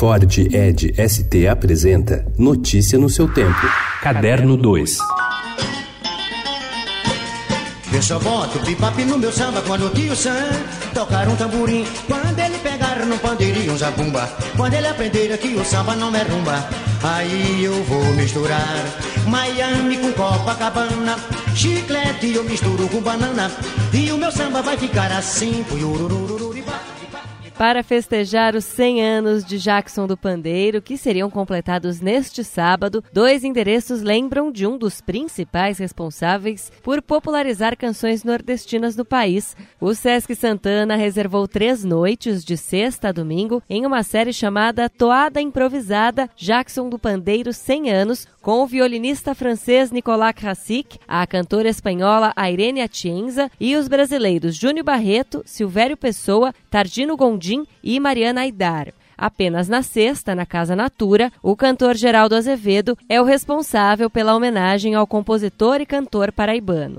Ford Ed ST apresenta Notícia no seu tempo. Caderno 2. Eu só boto bebop no meu samba quando o tio Sam tocar um tamborim. Quando ele pegar no pandeirinho um zabumba. Quando ele aprender que o samba não é rumba. Aí eu vou misturar Miami com Copacabana. Chiclete eu misturo com banana. E o meu samba vai ficar assim. Para festejar os 100 anos de Jackson do Pandeiro, que seriam completados neste sábado, dois endereços lembram de um dos principais responsáveis por popularizar canções nordestinas no país. O Sesc Santana reservou três noites, de sexta a domingo, em uma série chamada Toada Improvisada Jackson do Pandeiro 100 anos, com o violinista francês Nicolas Krasik, a cantora espanhola Irene Atienza e os brasileiros Júnior Barreto, Silvério Pessoa, Tardino Gondim e Mariana Aidar. Apenas na sexta, na Casa Natura, o cantor Geraldo Azevedo é o responsável pela homenagem ao compositor e cantor paraibano.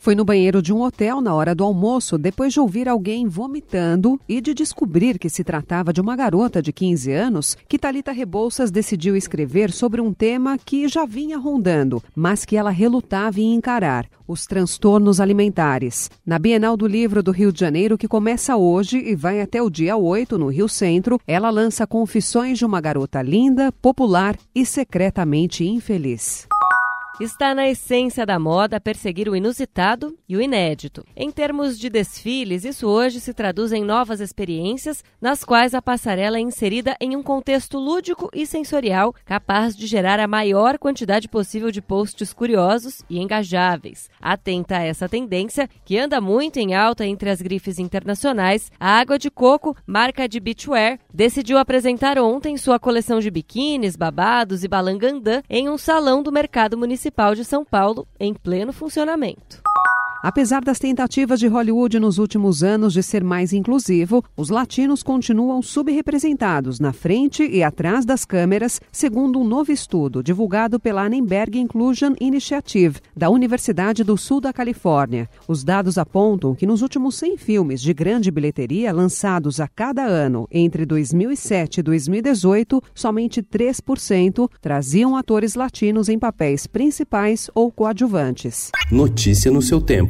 Foi no banheiro de um hotel na hora do almoço, depois de ouvir alguém vomitando e de descobrir que se tratava de uma garota de 15 anos, que Talita Rebouças decidiu escrever sobre um tema que já vinha rondando, mas que ela relutava em encarar: os transtornos alimentares. Na Bienal do Livro do Rio de Janeiro, que começa hoje e vai até o dia 8 no Rio Centro, ela lança Confissões de uma garota linda, popular e secretamente infeliz. Está na essência da moda perseguir o inusitado e o inédito. Em termos de desfiles, isso hoje se traduz em novas experiências, nas quais a passarela é inserida em um contexto lúdico e sensorial capaz de gerar a maior quantidade possível de posts curiosos e engajáveis. Atenta a essa tendência, que anda muito em alta entre as grifes internacionais, a Água de Coco, marca de beachwear, decidiu apresentar ontem sua coleção de biquínis, babados e balangandã em um salão do mercado municipal Municipal de São Paulo em pleno funcionamento. Apesar das tentativas de Hollywood nos últimos anos de ser mais inclusivo, os latinos continuam subrepresentados na frente e atrás das câmeras, segundo um novo estudo divulgado pela Annenberg Inclusion Initiative, da Universidade do Sul da Califórnia. Os dados apontam que nos últimos 100 filmes de grande bilheteria lançados a cada ano entre 2007 e 2018, somente 3% traziam atores latinos em papéis principais ou coadjuvantes. Notícia no seu tempo